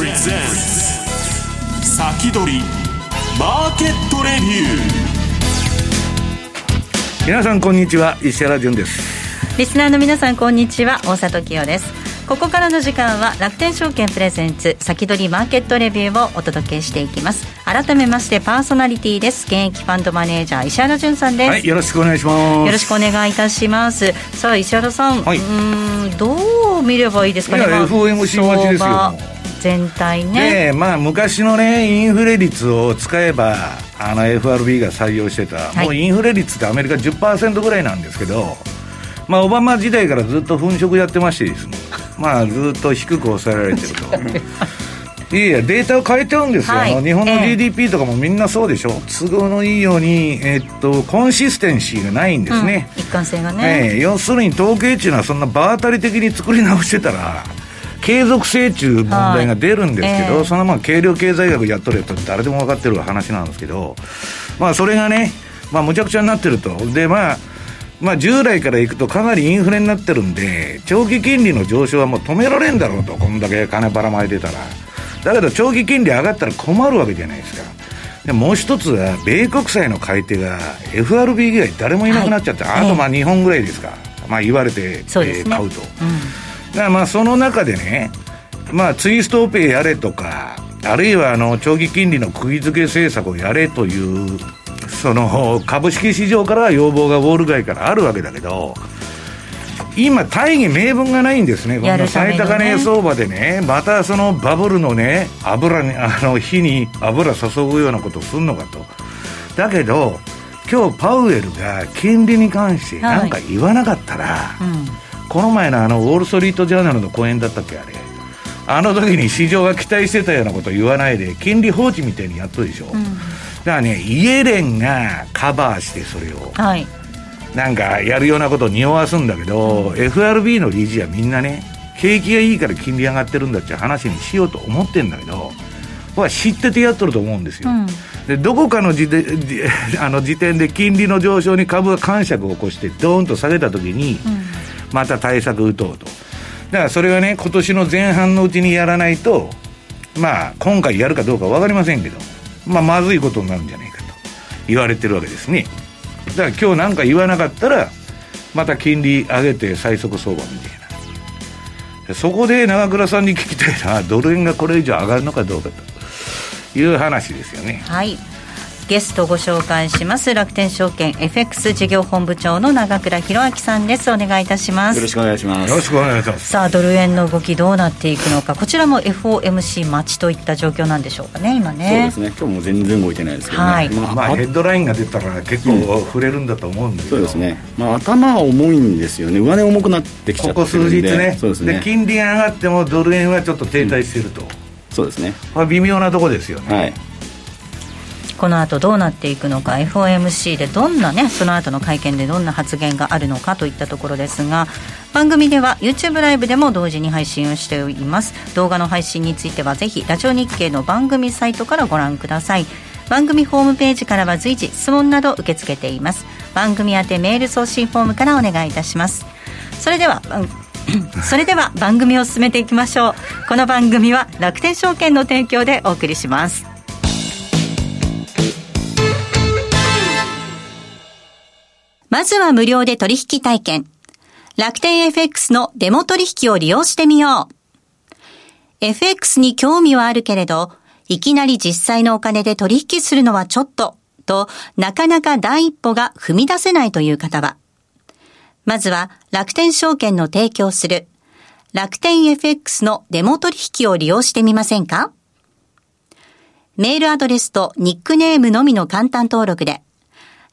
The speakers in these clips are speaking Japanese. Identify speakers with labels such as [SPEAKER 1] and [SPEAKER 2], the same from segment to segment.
[SPEAKER 1] 先取りマーケットレビュ
[SPEAKER 2] ー皆さんこんにちは石原潤です。
[SPEAKER 3] リスナーの皆さんこんにちは大里清です。ここからの時間は楽天証券プレゼンツ先取りマーケットレビューをお届けしていきます。改めましてパーソナリティです。現役ファンドマネージャー石原潤さんです、
[SPEAKER 2] はい、よろしくお願いします。
[SPEAKER 3] よろしくお願いいたします。さあ石原さん、はい、うんどう見ればいいですかね、
[SPEAKER 2] まあ、FOMC 待ちですよ
[SPEAKER 3] 全体ね。
[SPEAKER 2] でまあ昔のねインフレ率を使えばあの FRB が採用してた、はい、もうインフレ率ってアメリカ10%ぐらいなんですけどまあオバマ時代からずっと粉飾やってましてですね。まあ、ずっと低く抑えられてると。いやいや、データを変えちゃうんですよ、はい、日本の GDP とかもみんなそうでしょ、えー、都合のいいように、えー、っと、コンシステンシーがないんですね、
[SPEAKER 3] うん、一貫性がね、
[SPEAKER 2] えー、要するに統計値いうのは、そんな場当たり的に作り直してたら、継続性中問題が出るんですけど、はいえー、そのまあ軽量経済学やっとるやつ誰でも分かってる話なんですけど、まあ、それがね、まあ、むちゃくちゃになってると。で、まあまあ、従来からいくとかなりインフレになってるんで、長期金利の上昇はもう止められんだろうと、こんだけ金ばらまいてたら。だけど、長期金利上がったら困るわけじゃないですか。でもう一つは、米国債の買い手が FRB 以外誰もいなくなっちゃって、はい、あとまあ日本ぐらいですか、まあ言われて、ねえー、買うと。うん、まあその中でね、まあツイストオペやれとか、あるいはあの長期金利の釘付け政策をやれというその株式市場からは要望がウォール街からあるわけだけど、今、大義名分がないんですね、この最高値相場でね、またそのバブルのね、油に、あの火に油注ぐようなことをするのかと。だけど、今日パウエルが金利に関して何か言わなかったら、はい。うん、この前のあのウォール・ストリート・ジャーナルの講演だったっけ、あれ。あの時に市場が期待してたようなことを言わないで、金利放置みたいにやっとるでしょ。うんだからね、イエレンがカバーしてそれを、はい、なんかやるようなことを匂わすんだけど、うん、FRB の理事はみんなね、景気がいいから金利上がってるんだって話にしようと思ってんだけど、僕は知っててやっとると思うんですよ。うん、でどこかの時であの時点で金利の上昇に株が感触を起こして、ドーンと下げたときに、また対策打とうと。だからそれはね、今年の前半のうちにやらないと、まあ、今回やるかどうか分かりませんけど、まあ、まずいことになるんじゃないかと言われてるわけですね。だから今日なんか言わなかったら、また金利上げて最速相場みたいな。そこで長倉さんに聞きたいのは、ドル円がこれ以上上がるのかどうかという話ですよね。
[SPEAKER 3] はい。ゲストご紹介します。楽天証券 FX 事業本部長の長倉弘明さんです。お願いいたします。
[SPEAKER 4] よろしくお願いします。
[SPEAKER 2] よろしくお願いします。
[SPEAKER 3] さあドル円の動きどうなっていくのか。こちらも FOMC 待ちといった状況なんでしょうかね今ね。
[SPEAKER 4] そうですね。今日も全然動いてないですけどね、はい、
[SPEAKER 2] まあ、まあ、ヘッドラインが出たら結構触れるんだと思うんですけ
[SPEAKER 4] ど、うん、そうですね。まあ頭は重いんですよね。上値重くなってきちゃってここ数
[SPEAKER 2] 日ね。そうですね。で金利が上がってもドル円はちょっと停滞してると、うん、
[SPEAKER 4] そうですね、
[SPEAKER 2] まあ、微妙なとこですよね。
[SPEAKER 4] はい
[SPEAKER 3] この後どうなっていくのか FOMC でどんなねその後の会見でどんな発言があるのかといったところですが番組では YouTube ライブでも同時に配信をしております。動画の配信についてはぜひラジオ日経の番組サイトからご覧ください。番組ホームページからは随時質問など受け付けています。番組宛てメール送信フォームからお願いいたします。それでは それでは番組を進めていきましょう。この番組は楽天証券の提供でお送りします。まずは無料で取引体験。楽天 FX のデモ取引を利用してみよう。FX に興味はあるけれど、いきなり実際のお金で取引するのはちょっと、となかなか第一歩が踏み出せないという方は、まずは楽天証券の提供する楽天 FX のデモ取引を利用してみませんか？メールアドレスとニックネームのみの簡単登録で、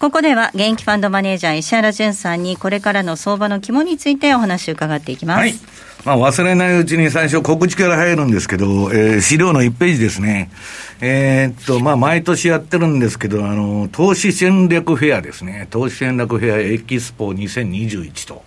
[SPEAKER 3] ここでは現役ファンドマネージャー石原淳さんにこれからの相場の肝についてお話を伺っていきます。
[SPEAKER 2] はい。まあ、忘れないうちに最初告知から入るんですけど、えー、資料の1ページですね。えー、っと、まあ、毎年やってるんですけど、あの、投資戦略フェアですね。投資戦略フェアエキスポ2021と。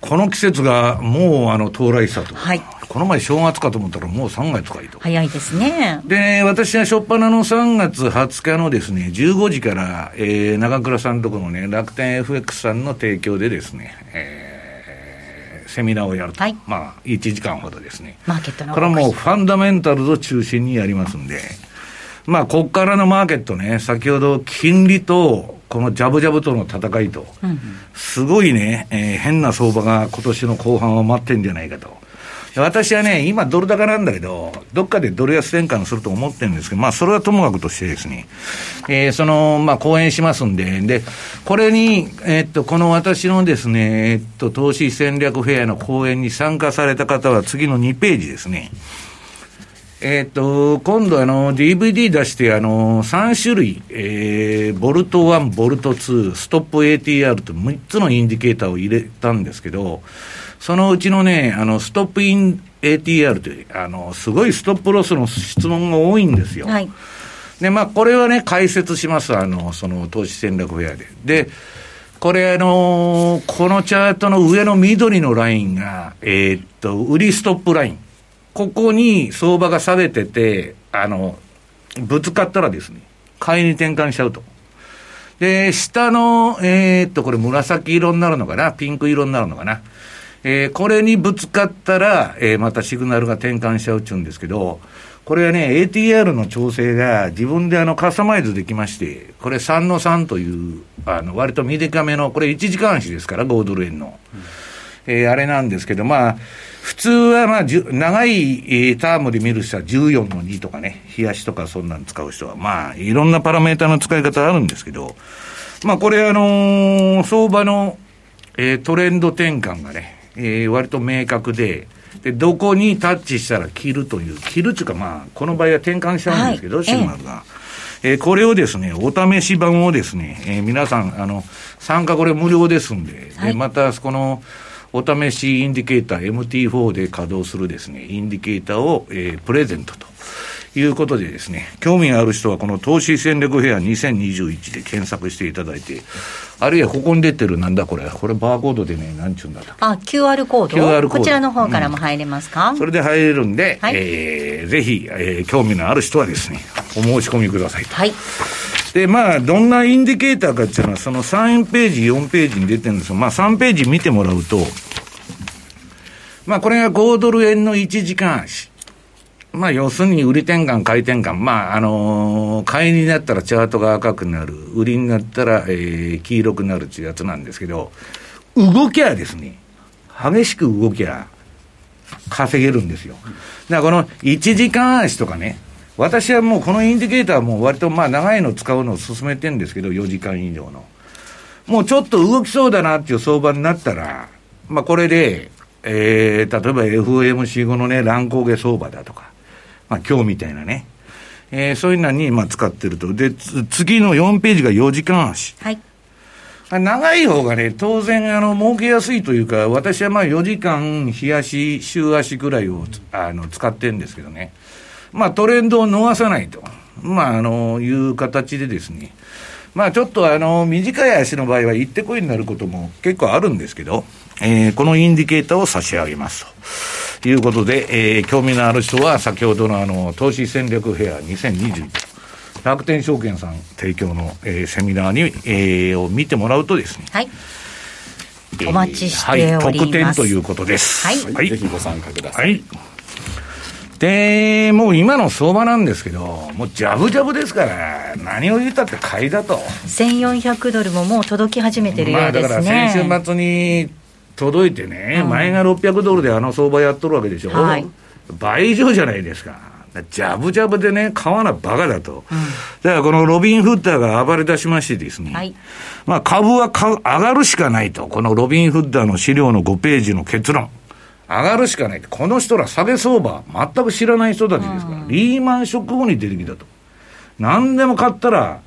[SPEAKER 2] この季節がもうあの到来したと。
[SPEAKER 3] はい。
[SPEAKER 2] この前正月かと思ったらもう3月かいと。
[SPEAKER 3] 早いですね。
[SPEAKER 2] で、私は初っ端の3月20日のですね、15時から、えー、長倉さんとこのね、楽天 FX さんの提供でですね、えー、セミナーをやると。はい、まあ、1時間ほどですね。
[SPEAKER 3] マーケットの。
[SPEAKER 2] これはもうファンダメンタルズを中心にやりますんで、まあ、こっからのマーケットね、先ほど金利と、このジャブジャブとの戦いと、うんうん、すごいね、えー、変な相場が今年の後半は待ってんじゃないかと。私はね、今ドル高なんだけど、どっかでドル安転換すると思ってるんですけど、まあそれはともかくとしてですね、えー、その、まあ講演しますんで、で、これに、えー、っと、この私のですね、えー、っと、投資戦略フェアの講演に参加された方は次の2ページですね。えっ、と、今度あの、DVD 出して、あの、3種類、えー、ボルト1、ボルト2、ストップ ATR と3つのインディケーターを入れたんですけど、そのうちのね、あの、ストップイン ATR という、あの、すごいストップロスの質問が多いんですよ。はい。で、まあ、これはね、解説します。あの、その、投資戦略フェアで。で、これあのこのチャートの上の緑のラインが、えー、っと、売りストップライン。ここに相場が下げてて、あの、ぶつかったらですね、買いに転換しちゃうと。で、下の、えー、っと、これ紫色になるのかな？ピンク色になるのかな？えー、これにぶつかったら、えー、またシグナルが転換しちゃうっちゅうんですけど、これはね、ATR の調整が自分であのカスタマイズできまして、これ3の3という、あの、割と短めの、これ1時間足ですから、5ドル円の。うん、えー、あれなんですけど、まあ、普通はまあ、長いタームで見る人は14の2とかね、冷やしとかそんなん使う人は、まあ、いろんなパラメータの使い方あるんですけど、まあ、これあのー、相場の、えー、トレンド転換がね、えー、割と明確で、で、どこにタッチしたら切るという、切るっていうかまあ、この場合は転換しちゃうんですけど、はい、シグナルが。えー、これをですね、お試し版をですね、えー、皆さん、あの、参加これ無料ですんで、はい、で、また、この、お試しインディケーター MT4 で稼働するですね、インディケーターを、えー、プレゼントと。いうことでですね、興味がある人はこの投資戦略フェア2021で検索していただいて、あるいはここに出てるなんだこれ、これバーコードでね、なんちゅうんだ
[SPEAKER 3] あ、QR コード
[SPEAKER 2] ?QR コード。
[SPEAKER 3] こちらの方からも入れますか、
[SPEAKER 2] うん、それで入れるんで、はい、えー、ぜひ、えー、興味のある人はですね、お申し込みくださいと。
[SPEAKER 3] はい。
[SPEAKER 2] で、まあ、どんなインディケーターかっていうのは、その3ページ、4ページに出てるんですよ。まあ、3ページ見てもらうと、まあ、これが5ドル円の1時間足。まあ、要するに売り転換、買い転換。まあ、あのー、買いになったらチャートが赤くなる。売りになったら、えー、黄色くなるっていうやつなんですけど、動きゃですね、激しく動きゃ、稼げるんですよ。だからこの1時間足とかね、私はもうこのインディケーターはもう割とまあ長いの使うのを勧めてるんですけど、4時間以上の。もうちょっと動きそうだなっていう相場になったら、まあこれで、えー、例えば FOMC 後のね、乱高下相場だとか、まあ今日みたいなね、えー、そういうのにまあ使ってると。で、次の4ページが4時間足。
[SPEAKER 3] はい。
[SPEAKER 2] 長い方がね、当然、あの、儲けやすいというか、私はまあ4時間、日足、週足ぐらいを、あの、使ってるんですけどね。まあトレンドを逃さないと。まあ、あの、いう形でですね。まあちょっとあの、短い足の場合は行ってこいになることも結構あるんですけど、えー、このインディケーターを差し上げますということで、えー、興味のある人は先ほどのあの、投資戦略フェア2021、楽天証券さん提供の、えー、セミナーに、えー、を見てもらうとですね、
[SPEAKER 3] はい。お待ちしております。
[SPEAKER 2] はい、特典ということです。
[SPEAKER 3] はい
[SPEAKER 4] はい、ぜひご参加ください。
[SPEAKER 2] はい。で、もう今の相場なんですけど、もうジャブジャブですから、何を言ったって買いだと。
[SPEAKER 3] 1400ドルももう届き始めてるようですね。
[SPEAKER 2] まあだから先週末に届いてね、
[SPEAKER 3] うん
[SPEAKER 2] 前が600ドルであの相場やっとるわけでしょ。
[SPEAKER 3] はい
[SPEAKER 2] 倍以上じゃないですか。ジャブジャブでね、買わなバカだと。だからこのロビン・フッターが暴れ出しましてですね。
[SPEAKER 3] はい
[SPEAKER 2] まあ株は上がるしかないと。このロビン・フッターの資料の5ページの結論。上がるしかない。この人ら下げ相場、全く知らない人たちですから、リーマンショック後に出てきたと。何でも買ったら、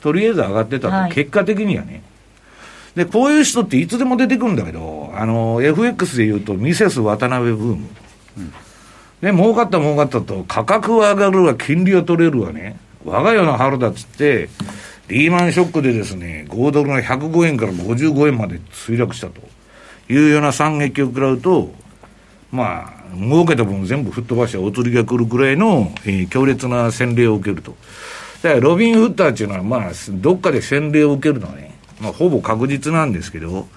[SPEAKER 2] とりあえず上がってたと。
[SPEAKER 3] はい
[SPEAKER 2] 結果的にはね。で、こういう人っていつでも出てくるんだけど、あの、FX で言うと、ミセス渡辺ブーム。で、儲かった儲かったと、価格は上がるわ、金利は取れるわね。我が世の春だっつって、リーマンショックでですね、5ドルが105円から55円まで墜落したというような惨劇を食らうと、まあ、儲けた分全部吹っ飛ばしてお釣りが来るくらいの、えー強烈な洗礼を受けると。だからロビン・フッターっていうのは、まあ、どっかで洗礼を受けるのはね、まあ、ほぼ確実なんですけど、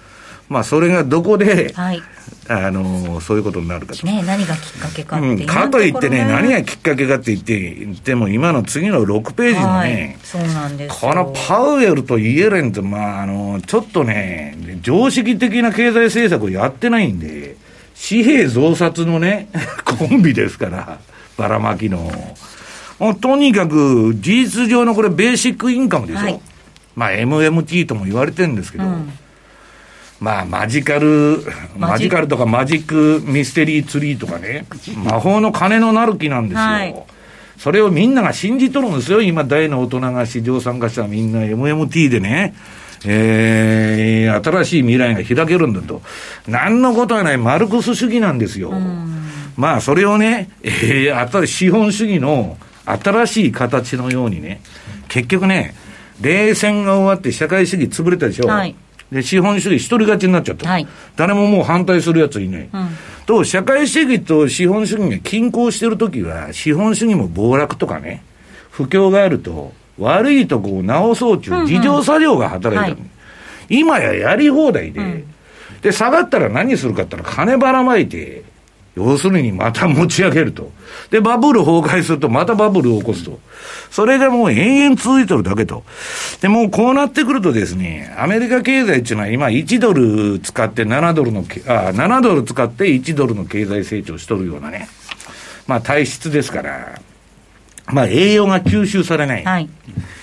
[SPEAKER 2] まあ、それがどこで、
[SPEAKER 3] はい。
[SPEAKER 2] あのそういうことになるかと。
[SPEAKER 3] ね何がきっかけかっていう、
[SPEAKER 2] うん、かといってね、何がきっかけかって言って、言っても今の次の6ページの
[SPEAKER 3] は
[SPEAKER 2] ねこのパウエルとイエレンと、まあ、あの、ちょっとね、常識的な経済政策をやってないんで、紙幣増刷のね、コンビですから、ばらまきの。もうとにかく、事実上のこれ、ベーシックインカムでしょ。
[SPEAKER 3] はい
[SPEAKER 2] まあ、MMT とも言われてるんですけど、
[SPEAKER 3] うん
[SPEAKER 2] まあ、マジカル、
[SPEAKER 3] マジ
[SPEAKER 2] カルとかマジックミステリーツリーとかね、魔法の金のなる木なんですよ。
[SPEAKER 3] はい
[SPEAKER 2] それをみんなが信じとるんですよ。今、大の大人が市場参加者はみんな MMT でね、えー、新しい未来が開けるんだと。何のことはないマルクス主義なんですよ。まあ、それをね、えー、資本主義の新しい形のようにね、結局ね、冷戦が終わって社会主義潰れたでしょ。
[SPEAKER 3] はい
[SPEAKER 2] で、資本主義一人勝ちになっちゃった。
[SPEAKER 3] はい
[SPEAKER 2] 誰ももう反対するやついない。
[SPEAKER 3] ん
[SPEAKER 2] と、社会主義と資本主義が均衡してるときは、資本主義も暴落とかね、不況があると、悪いとこを直そうという自浄作用が働いてる、
[SPEAKER 3] はい
[SPEAKER 2] 今ややり放題で、で、下がったら何するかって言ったら金ばらまいて、要するにまた持ち上げると。で、バブル崩壊するとまたバブルを起こすと。それがもう延々続いてるだけと。で、もうこうなってくるとですね、アメリカ経済っていうのは今1ドル使って7ドルのけ、あ、7ドル使って1ドルの経済成長しとるようなね。まあ体質ですから、まあ栄養が吸収されない。
[SPEAKER 3] はい。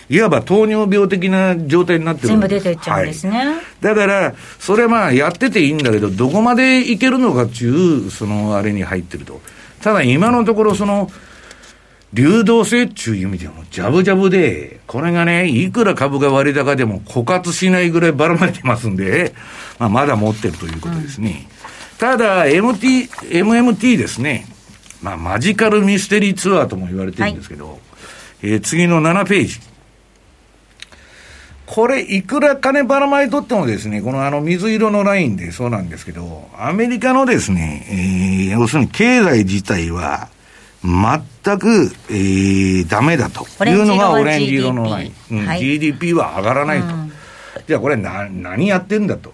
[SPEAKER 2] いわば糖尿病的な状態になってる
[SPEAKER 3] 全部出てっちゃうんですね。
[SPEAKER 2] はいだから、それまあやってていいんだけど、どこまでいけるのかっていう、そのあれに入ってると。ただ今のところ、その、流動性っていう意味でも、ジャブジャブで、これがね、いくら株が割高でも枯渇しないぐらいばらまいてますんで、まあ、まだ持ってるということですね。ただ、MT、MMT ですね。まあ、マジカルミステリーツアーとも言われてるんですけど、えー次の7ページ。これ、いくら金ばらまいとってもですね、このあの水色のラインでそうなんですけど、アメリカのですね、えー要するに経済自体は、全く、えー、ダメだというのがオ
[SPEAKER 3] オレンジ色
[SPEAKER 2] のライン。うん
[SPEAKER 3] はい
[SPEAKER 2] GDP は上がらないと。じゃあこれな、何やってんだと。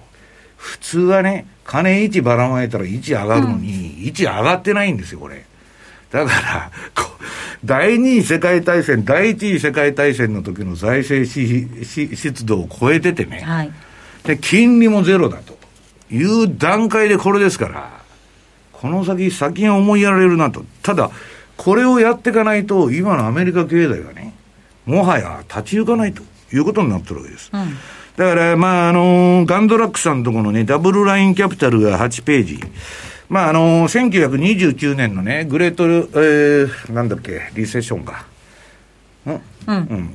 [SPEAKER 2] 普通はね、金1ばらまいたら1上がるのに、1上がってないんですよ、これ。だから、こ第二次世界大戦、第一次世界大戦の時の財政しし湿度を超えててね、
[SPEAKER 3] はい。
[SPEAKER 2] で、金利もゼロだという段階でこれですから、この先、先が思いやられるなと。ただ、これをやっていかないと、今のアメリカ経済がね、もはや立ち行かないということになってるわけです。
[SPEAKER 3] うん。
[SPEAKER 2] だから、まあ、あのガンドラックさんのところのね、ダブルラインキャピタルが8ページ。まあ、あの1929年のね、グレート、えー、なんだっけ、リセッションか。ん？
[SPEAKER 3] うん。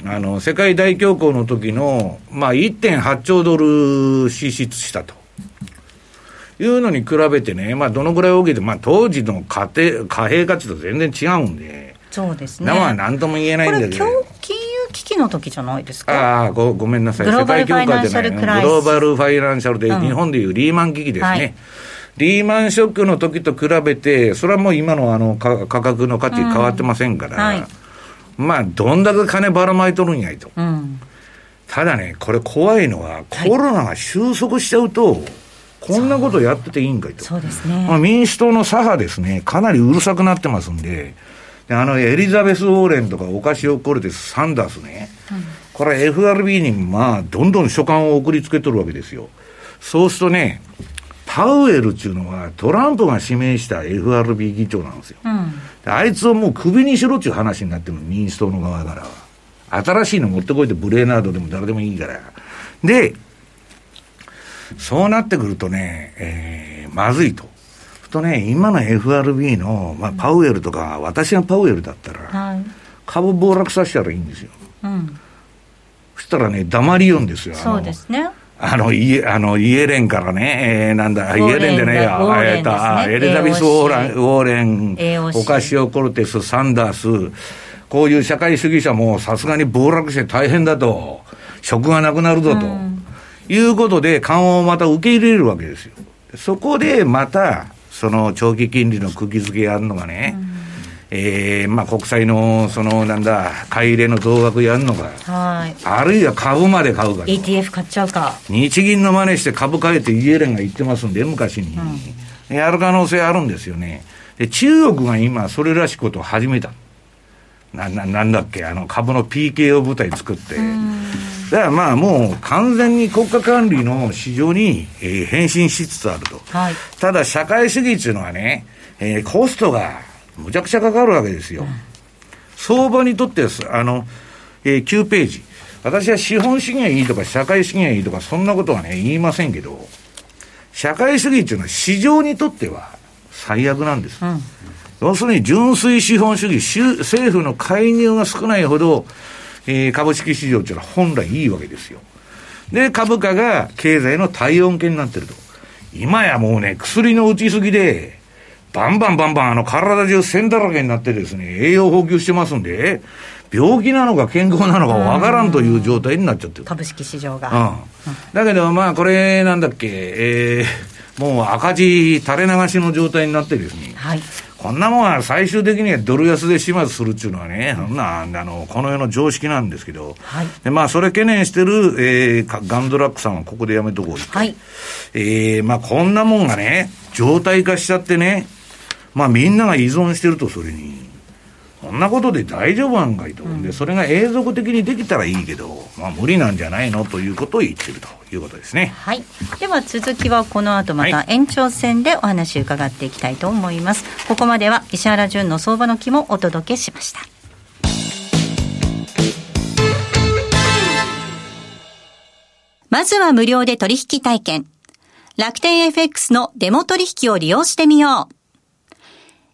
[SPEAKER 2] うん。あの、世界大恐慌の時の、まあ、1.8兆ドル支出したと。いうのに比べてね、まあ、どのぐらい大きいて、まあ、当時の貨幣貨幣価値と全然違うんで、
[SPEAKER 3] そうですね。
[SPEAKER 2] まあ、なんとも言えないんだけど。
[SPEAKER 3] 金融危機の時じゃないですか？
[SPEAKER 2] ああご、ごめんなさい。世界恐慌じゃないグローバルファイナンシャルで、
[SPEAKER 3] うん
[SPEAKER 2] 日本でいうリーマン危機ですね。
[SPEAKER 3] はい
[SPEAKER 2] リーマンショックの時と比べて、それはもう今のあの価価格の価値変わってませんから、
[SPEAKER 3] うんはい
[SPEAKER 2] まあ、どんだけ金ばらまいとるんやいと。
[SPEAKER 3] うん。
[SPEAKER 2] ただね、これ怖いのは、コロナが収束しちゃうと、こんなことやってていいんかいと。
[SPEAKER 3] そうですね。
[SPEAKER 2] まあ、民主党の左派ですね、かなりうるさくなってますんで、であの、エリザベス・ウォーレンとかオカシオ・コルテス・サンダースね、これ FRB にまあ、どんどん書簡を送りつけとるわけですよ。そうするとね、パウエルっていうのはトランプが指名した FRB 議長なんですよ。
[SPEAKER 3] うん。
[SPEAKER 2] であいつをもうクビにしろっていう話になってるの、民主党の側からは。新しいの持ってこいってブレーナードでも誰でもいいから。で、そうなってくるとね、えー、まずいと。とね、今の FRB の、まあ、パウエルとか、私がパウエルだったら、
[SPEAKER 3] はい。
[SPEAKER 2] 株暴落させたらいいんですよ。
[SPEAKER 3] うん。
[SPEAKER 2] そしたらね、黙りよんですよ。
[SPEAKER 3] そうですね。
[SPEAKER 2] あの、イエ、あの、イエレンからね、えー、なんだ、イエレンでねえや、えーとエリザベス・ウォーラン
[SPEAKER 3] AOC
[SPEAKER 2] ウォーレン、オカシオ・コルテス、サンダース、こういう社会主義者もさすがに暴落して大変だと、職がなくなるぞと、いうことで緩和をまた受け入れるわけですよ。そこでまた、その長期金利の釘付けやるのがね、えー、まあ国債の、そのなんだ、買い入れの増額やるのか、
[SPEAKER 3] はい。
[SPEAKER 2] あるいは株まで買うかと。
[SPEAKER 3] ETF 買っちゃうか。
[SPEAKER 2] 日銀の真似して株買えってイエレンが言ってますんで、昔に。やる可能性あるんですよね。で、中国が今、それらしいことを始めた。な、な、なんだっけ、あの、株の PKO 部隊作って。だからまあもう完全に国家管理の市場に、えー変身しつつあると。
[SPEAKER 3] はい。
[SPEAKER 2] ただ社会主義っていうのはね、えーコストがむちゃくちゃかかるわけですよ。相場にとってす、あの、えー9ページ。私は資本主義がいいとか社会主義がいいとかそんなことはね、言いませんけど、社会主義っていうのは市場にとっては最悪なんです。
[SPEAKER 3] うん。
[SPEAKER 2] 要するに純粋資本主義、州政府の介入が少ないほど、えー株式市場っていうのは本来いいわけですよ。で、株価が経済の体温計になってると。今やもうね、薬の打ちすぎで、バンバンバンバンあの体中線だらけになってですね、栄養補給してますんで、病気なのか健康なのかわからんという状態になっちゃってる。
[SPEAKER 3] 株式市場が。
[SPEAKER 2] うん。だけど、まあ、これ、なんだっけ、えー、もう赤字垂れ流しの状態になってですね、
[SPEAKER 3] はい。
[SPEAKER 2] こんなもんは最終的にはドル安で始末するっていうのはね、そんな、あの、この世の常識なんですけど、
[SPEAKER 3] はい
[SPEAKER 2] でまあ、それ懸念してる、えーかガンドラックさんはここでやめとこう
[SPEAKER 3] はい。
[SPEAKER 2] えーまあ、こんなもんがね、状態化しちゃってね、まあ、みんなが依存してると、それに。こんなことで大丈夫なんかいと。で、それが永続的にできたらいいけど、まあ、無理なんじゃないのということを言ってるということですね。
[SPEAKER 3] はい。では続きはこの後また延長戦でお話伺っていきたいと思います。ここまでは石原淳の相場の木もお届けしました。まずは無料で取引体験。楽天 FX のデモ取引を利用してみよう。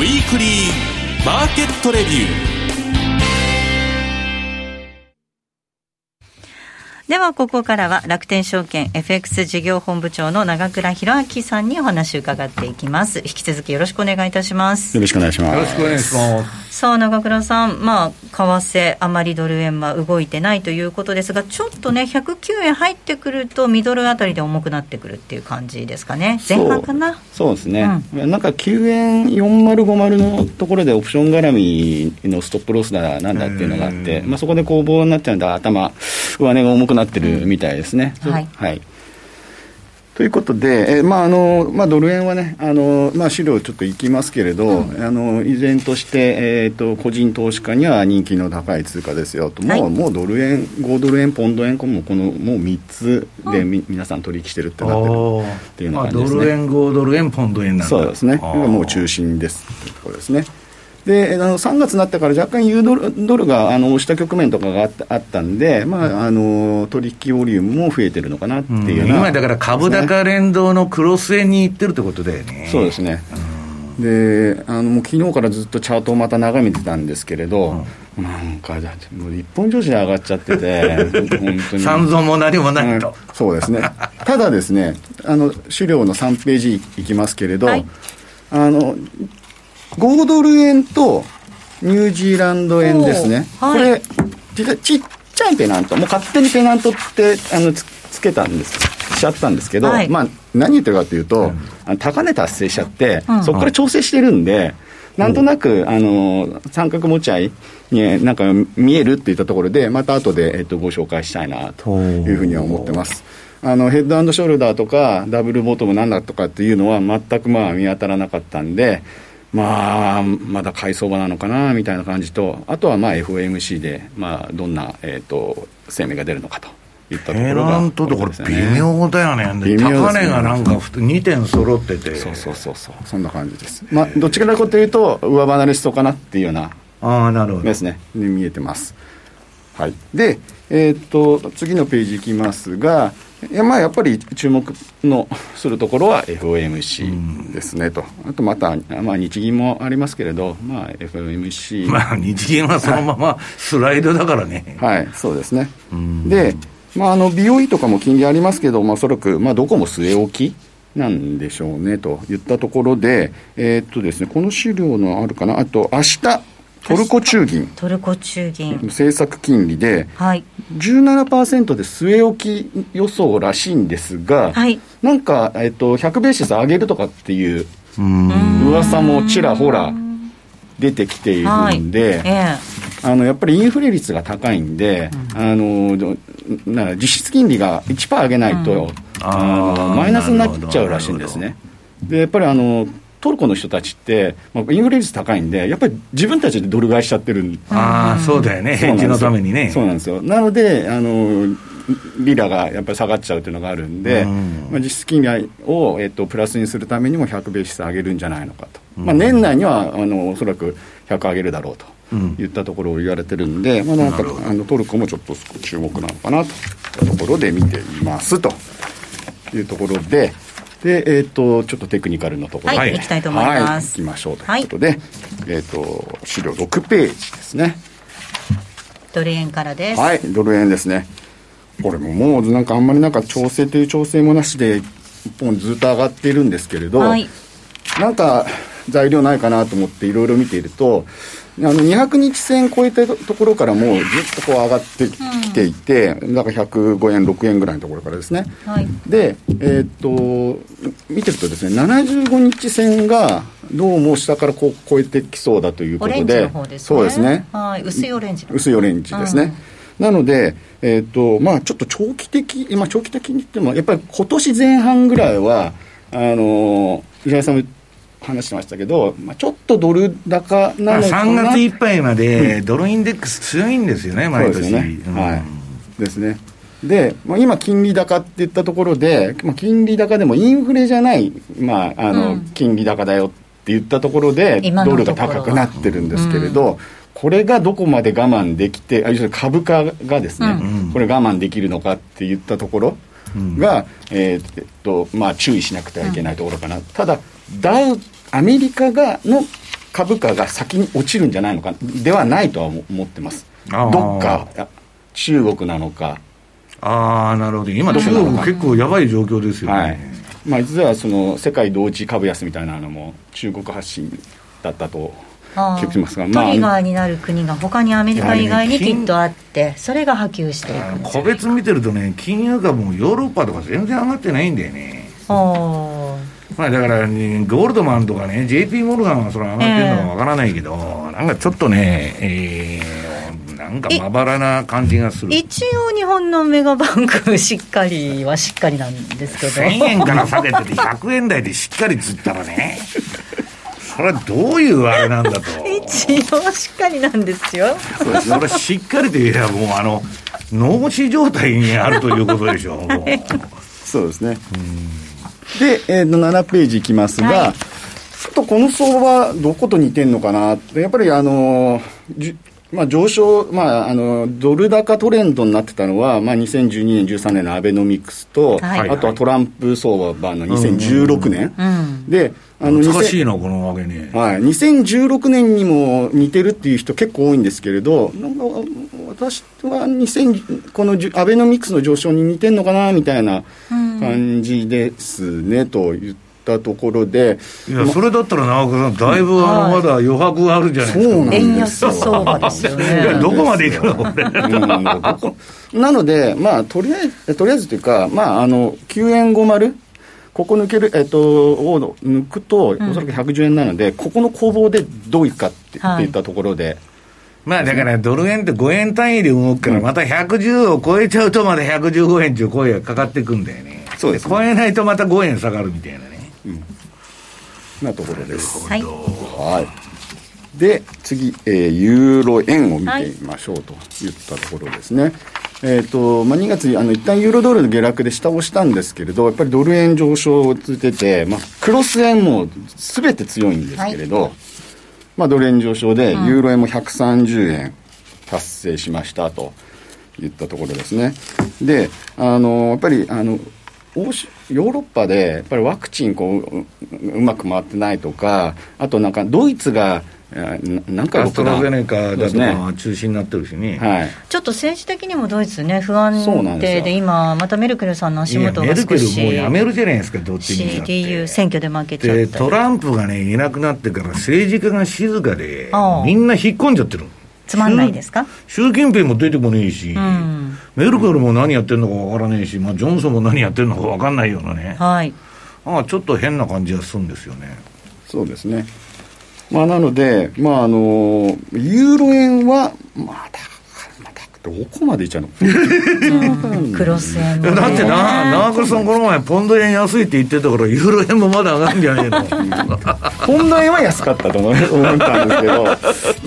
[SPEAKER 1] ウィークリーマーケットレビュー。
[SPEAKER 3] ではここからは楽天証券 FX 事業本部長の長倉弘明さんにお話を伺っていきます。引き続きよろしくお願いいたします。
[SPEAKER 4] よろしくお願いします。
[SPEAKER 2] よろしくお願いします
[SPEAKER 3] さあ長倉さん。まあ為替あまりドル円は動いてないということですがちょっとね109円入ってくるとミドルあたりで重くなってくるっていう感じですかね。前半かな？
[SPEAKER 4] そうですね、うん、なんか9円4050のところでオプション絡みのストップロスだなんだっていうのがあって、まあ、そこで攻防になっちゃうんで頭上値が重くなってるみたいですね、
[SPEAKER 3] はい、
[SPEAKER 4] はいということで、えまああのまあ、ドル円はね、あのまあ、資料ちょっといきますけれど、うん、あの依然として、えーと、個人投資家には人気の高い通貨ですよと、もうはい、もうドル円、5ドル円、ポンド円、このこのもう3つでみ、うん、皆さん取引してるってなってるっていうような感じですね。
[SPEAKER 2] ドル円、5ドル円、ポンド円なん
[SPEAKER 4] そうですね、もう中心ですというところですね。であの3月になってから若干ユードルドルがあの押した局面とかがあったあったんで、まあ、あの取引ボリュームも増えてるのかなっていう、うん、
[SPEAKER 2] 今だから株高連動のクロス円にいってるってことだよね。
[SPEAKER 4] そうですね、うん、であのもう昨日からずっとチャートをまた眺めてたんですけれど、うん、なんかもう一本上司で上がっちゃってて
[SPEAKER 2] 本当に。三蔵も何もないと、
[SPEAKER 4] そうですね。ただですねあの資料の3ページいきますけれど、はい。あの5ドル円とニュージーランド円ですね、はい、これ実はちっちゃいペナントもう勝手にペナントってあのつつけたんですしちゃったんですけど、はい、まあ何言ってるかというと、うん、高値達成しちゃって、うん、そこから調整してるんで、なんとなく、あの三角持ち合いになんか見えるっていったところで、また後で、えっと、ご紹介したいなというふうには思ってます。あのヘッドショルダーとかダブルボトムなんだとかっていうのは全くまあ見当たらなかったんで、まあ、まだ買い相場なのかなみたいな感じと、あとはまあ FOMC で、まあ、どんな、えーと、声明が出るのかと。いったところが、
[SPEAKER 2] ね、とこれ微妙だよね、ね。高値がなんか2点揃ってて、
[SPEAKER 4] そうそうそうそう、そんな感じです、まあ、どっちかというと、上離れしそうかなっていうような、
[SPEAKER 2] あなるほど。
[SPEAKER 4] ですね、見えてます。はい、で、えー、っと次のページいきますが、やまあ、やっぱり注目のするところは FOMC ですねと、あとまた、まあ、日銀もありますけれど、まあ、FOMC、
[SPEAKER 2] まあ、日銀はそのままスライドだからね。
[SPEAKER 4] はい、そうですね。で、まあ、あの美容医とかも金利ありますけど、まあ、おそらく、まあ、どこも据え置き。なんでしょうねと言ったところで、えー、っとですね、この資料のあるかな、あと明日トルコ中銀。
[SPEAKER 3] トルコ中銀。
[SPEAKER 4] 政策金利で、
[SPEAKER 3] はい、
[SPEAKER 4] 17%で据え置き予想らしいんですが、
[SPEAKER 3] はい、
[SPEAKER 4] なんか、えっと、100ベーシス上げるとかっていう噂もちらほら出てきているんで、はい。えあのやっぱりインフレ率が高いんで、うん、あのな実質金利が1%上げないと、うん、あのマイナスになっちゃうらしいんですね。でやっぱりあのトルコの人たちって、まあ、インフレ率高いんで、やっぱり自分たちでドル買いしちゃってる
[SPEAKER 2] ああ、そうだよね、返事のためにね。
[SPEAKER 4] そうなんですよ。なので、あの、リラがやっぱり下がっちゃうというのがあるんで、うん、まあ、実質金利を、えっと、プラスにするためにも100ベーシス上げるんじゃないのかと、うん、まあ、年内にはあのおそらく100上げるだろうと。いったところを言われてるんで、まあ、なんかあのトルコもちょっと注目なのかなといったところで見ていますというところで、で、えっ、ー、と、ちょっとテクニカルのところ
[SPEAKER 3] はい、行きたいと思います。はい、
[SPEAKER 4] 行きましょうということで、はい、えっ、と、資料6ページですね。
[SPEAKER 3] ドル円からです。
[SPEAKER 4] はい、ドル円ですね。これももうなんかあんまりなんか調整という調整もなしで、一本ずっと上がっているんですけれど、はい、なんか材料ないかなと思っていろいろ見ていると、あの200日線超えたところからもずっとこう上がってきていて、うん、だから105円、6円ぐらいのところからですね、
[SPEAKER 3] はい、
[SPEAKER 4] で、えー、っと見てるとですね、75日線がどうも下からこう超えてきそうだということで、で
[SPEAKER 3] ね、
[SPEAKER 4] そうですね、
[SPEAKER 3] はい。薄いオレンジ、
[SPEAKER 4] 薄いオレンジですね。うん、なので、えーとまあ、ちょっと長期的、今、長期的に言っても、やっぱり今年前半ぐらいは、あの石原さんも話してましたけど、まあ、ちょっとドル高なのか
[SPEAKER 2] な、3月いっぱいまでドルインデックス強いんですよね、毎年。
[SPEAKER 4] ね。うん、はい、ですね。で、まあ、今、金利高っていったところで、まあ、金利高でもインフレじゃない、まあ、あの、うん、金利高だよって言ったところで、ドルが高くなってるんですけれど、うん、これがどこまで我慢できて、あ株価がですね、これ我慢できるのかって言ったところが、えー、っと、まあ、注意しなくてはいけないところかな。ただダウアメリカがの株価が先に落ちるんじゃないのかではないとは思ってます。どっか中国なのか。
[SPEAKER 2] ああなるほど。今中国。結構やばい状況ですよね、はい。
[SPEAKER 4] まあ、実はその世界同時株安みたいなのも中国発信だったと聞きますが、
[SPEAKER 3] まあ、トリガーになる国が他にアメリカ以外にきっとあって、それが波及していく
[SPEAKER 2] 個別見てるとね金融株もヨーロッパとか全然上がってないんだよねまあだから、ね、ゴールドマンとかね JP モルガンはそれ上がってるのかわからないけど、えー、なんかちょっとね、えー、なんかまばらな感じがする。
[SPEAKER 3] 一応日本のメガバンクしっかりはしっかりなんですけど。1000
[SPEAKER 2] 円から下げてて100円台でしっかりつったらねそれはどういうあれなんだと。
[SPEAKER 3] 一応しっかりなんですよ。
[SPEAKER 2] そうですそれしっかりといえばもうあの脳死状態にあるということでしょう、はい、
[SPEAKER 4] そうですねで、えー、7ページいきますが、はい、ちょっとこの相場どこと似てんのかな？やっぱりあのまあ、上昇、まあ、あのドル高トレンドになってたのは、まあ、2012年、13年のアベノミクスと、はい、あとはトランプ相場の2016年、うん。うん、で
[SPEAKER 2] あの難しいな、このわけに、
[SPEAKER 4] はい、2016年にも似てるっていう人、結構多いんですけれど、なんか私は2000このアベノミクスの上昇に似てるのかなみたいな感じですね、うん、と言って。たところで
[SPEAKER 2] いやそれだったら長岡さんだいぶあのまだ余白があるじゃないですか、
[SPEAKER 3] そうなん円安相場ですよね。
[SPEAKER 2] どこまでいくのこれ、
[SPEAKER 4] なのでまあとりあえずとりあえずというかまああの9円50ここ抜ける、えっと、を抜くと、おそらく110円なので、うん、ここの攻防でどういくかってい。ったところで、はい
[SPEAKER 2] まあだからドル円って5円単位で動くから、また110を超えちゃうとまだ115円っていう声がかかってくんだよね。そうです、ね、超えないとまた5円下がるみたいなね。うん、
[SPEAKER 4] なところです。はい。はい。で、次、えー、ユーロ円を見てみましょうといったところですね。はい、えっ、ー、と、まあ、2月に、あの、一旦ユーロドルの下落で下押したんですけれど、やっぱりドル円上昇を続けて、まあ、クロス円もすべて強いんですけれど、はい、まあ、ドル円上昇で、ユーロ円も130円達成しましたといったところですね。で、あの、やっぱり、あの、欧州ヨーロッパでやっぱりワクチンこううまく回ってないとか、あとなんかドイツが
[SPEAKER 2] なんかアストラゼネカだとか中心になってるしね、
[SPEAKER 3] はい、ちょっと政治的にもドイツね、不安定で、今、またメルケルさんの足元が少しメルケルもう
[SPEAKER 2] やめるじゃないですか、どっちに
[SPEAKER 3] CDU 選挙で負けちゃった
[SPEAKER 2] トランプがね、いなくなってから政治家が静かで、みんな引っ込んじゃってる。
[SPEAKER 3] つまんないですか？
[SPEAKER 2] 習近平も出てこねえし、うん、メルケルも何やってるのかわからねえし、まあ、ジョンソンも何やってるのかわかんないようなね、はい、あちょっと変な感じがするんですよね。
[SPEAKER 4] そうですね。まあ、なので、まああのユーロ円は、まだどこまでいっちゃうの？
[SPEAKER 3] クロス円
[SPEAKER 2] だってな長倉さんこの前ポンド円安いって言ってたからユーロ円もまだ上がるんじゃねえの。
[SPEAKER 4] ポンド円は安かったと思ったんですけど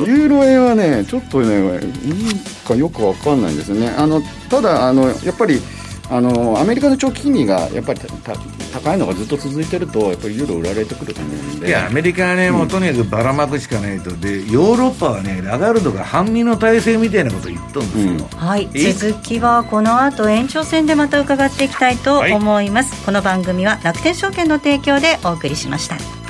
[SPEAKER 4] ユーロ円はねちょっとねいいかよくわかんないんですね。あのただあのやっぱりあのアメリカの長期金利がやっぱり高いのがずっと続いてると、やっぱりユーロ売られてくると思うんで。
[SPEAKER 2] いや、アメリカはね、もうとにかくばらまくしかないと、でヨーロッパはね、ラガルドが半身の体制みたいなこと言っとるんですよ、うん、
[SPEAKER 3] はい続きはこの後延長戦でまた伺っていきたいと思います、はい、この番組は楽天証券の提供でお送りしました。